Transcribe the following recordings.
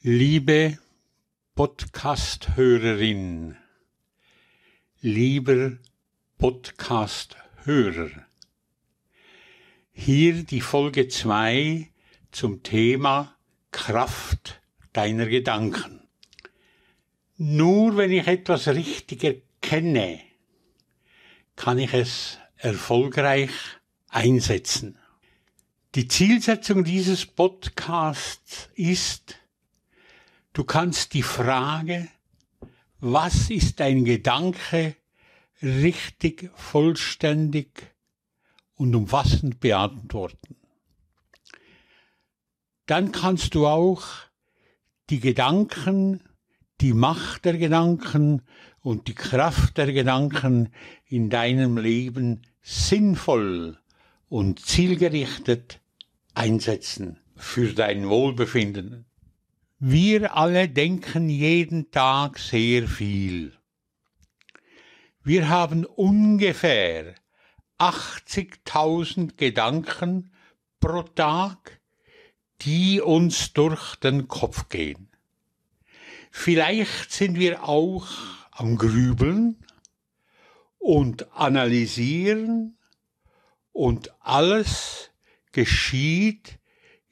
Liebe Podcast-Hörerin, lieber Podcast-Hörer, hier die Folge 2 zum Thema Kraft deiner Gedanken. Nur wenn ich etwas richtig erkenne, kann ich es erfolgreich einsetzen. Die Zielsetzung dieses Podcasts ist, Du kannst die Frage, was ist ein Gedanke, richtig, vollständig und umfassend beantworten. Dann kannst du auch die Gedanken, die Macht der Gedanken und die Kraft der Gedanken in deinem Leben sinnvoll und zielgerichtet einsetzen für dein Wohlbefinden. Wir alle denken jeden Tag sehr viel. Wir haben ungefähr 80.000 Gedanken pro Tag, die uns durch den Kopf gehen. Vielleicht sind wir auch am Grübeln und analysieren und alles geschieht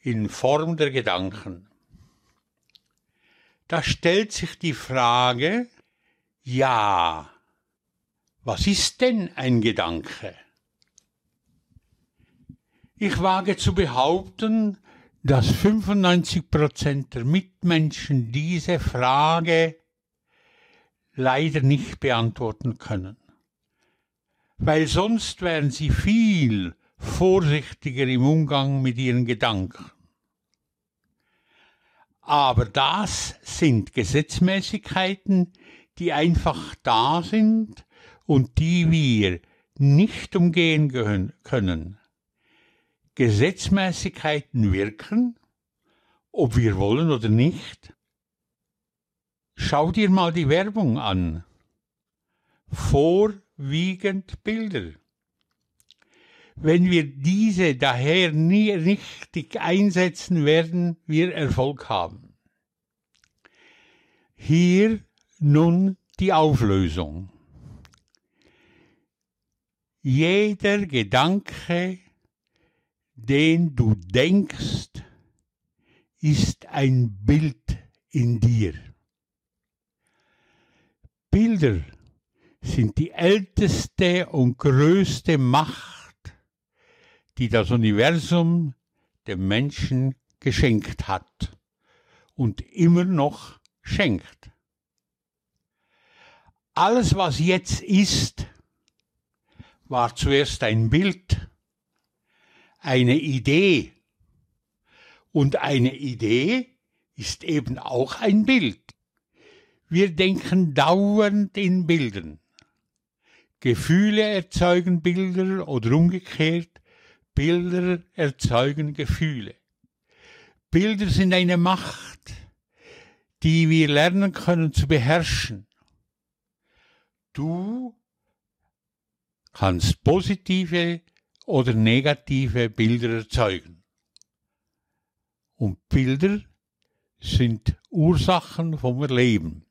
in Form der Gedanken. Da stellt sich die Frage, ja, was ist denn ein Gedanke? Ich wage zu behaupten, dass 95 Prozent der Mitmenschen diese Frage leider nicht beantworten können. Weil sonst wären sie viel vorsichtiger im Umgang mit ihren Gedanken. Aber das sind Gesetzmäßigkeiten, die einfach da sind und die wir nicht umgehen können. Gesetzmäßigkeiten wirken, ob wir wollen oder nicht. Schau dir mal die Werbung an. Vorwiegend Bilder. Wenn wir diese daher nie richtig einsetzen, werden wir Erfolg haben. Hier nun die Auflösung. Jeder Gedanke, den du denkst, ist ein Bild in dir. Bilder sind die älteste und größte Macht die das Universum dem Menschen geschenkt hat und immer noch schenkt. Alles, was jetzt ist, war zuerst ein Bild, eine Idee. Und eine Idee ist eben auch ein Bild. Wir denken dauernd in Bildern. Gefühle erzeugen Bilder oder umgekehrt. Bilder erzeugen Gefühle. Bilder sind eine Macht, die wir lernen können zu beherrschen. Du kannst positive oder negative Bilder erzeugen. Und Bilder sind Ursachen vom Leben.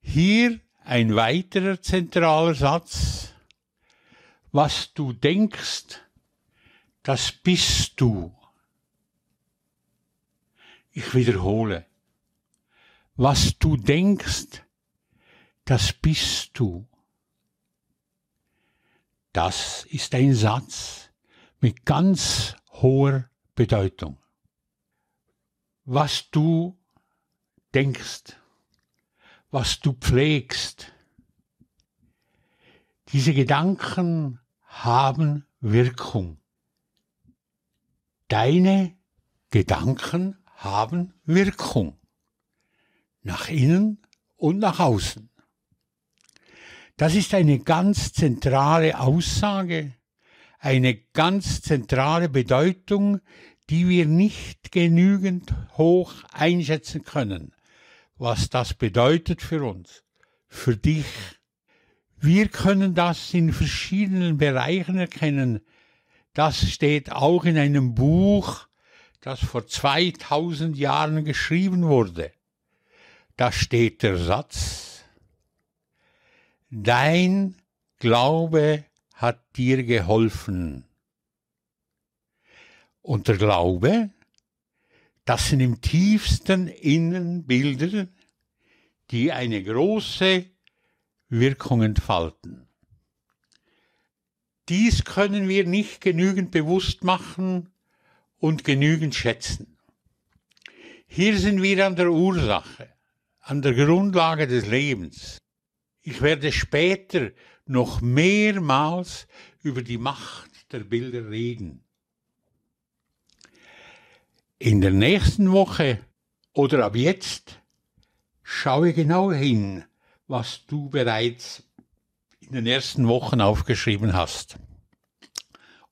Hier ein weiterer zentraler Satz was du denkst, das bist du. Ich wiederhole. Was du denkst, das bist du. Das ist ein Satz mit ganz hoher Bedeutung. Was du denkst, was du pflegst, diese Gedanken haben Wirkung. Deine Gedanken haben Wirkung. Nach innen und nach außen. Das ist eine ganz zentrale Aussage, eine ganz zentrale Bedeutung, die wir nicht genügend hoch einschätzen können, was das bedeutet für uns, für dich, wir können das in verschiedenen Bereichen erkennen. Das steht auch in einem Buch, das vor 2000 Jahren geschrieben wurde. Da steht der Satz, Dein Glaube hat dir geholfen. Und der Glaube, das sind im tiefsten Innern Bilder, die eine große Wirkung entfalten. Dies können wir nicht genügend bewusst machen und genügend schätzen. Hier sind wir an der Ursache, an der Grundlage des Lebens. Ich werde später noch mehrmals über die Macht der Bilder reden. In der nächsten Woche oder ab jetzt schaue genau hin, was du bereits in den ersten Wochen aufgeschrieben hast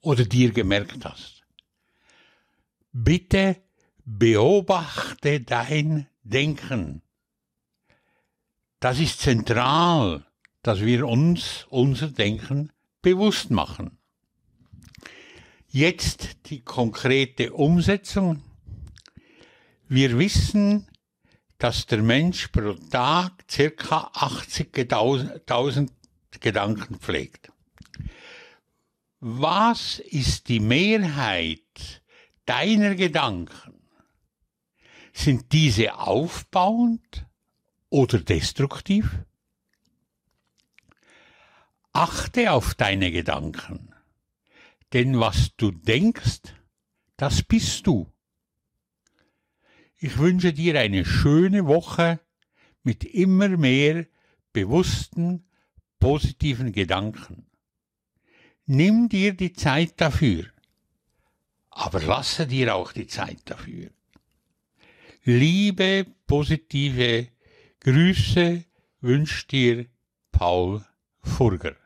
oder dir gemerkt hast. Bitte beobachte dein Denken. Das ist zentral, dass wir uns unser Denken bewusst machen. Jetzt die konkrete Umsetzung. Wir wissen, dass der Mensch pro Tag circa 80.000 Gedanken pflegt. Was ist die Mehrheit deiner Gedanken? Sind diese aufbauend oder destruktiv? Achte auf deine Gedanken, denn was du denkst, das bist du. Ich wünsche dir eine schöne Woche mit immer mehr bewussten, positiven Gedanken. Nimm dir die Zeit dafür, aber lasse dir auch die Zeit dafür. Liebe, positive Grüße wünscht dir Paul Furger.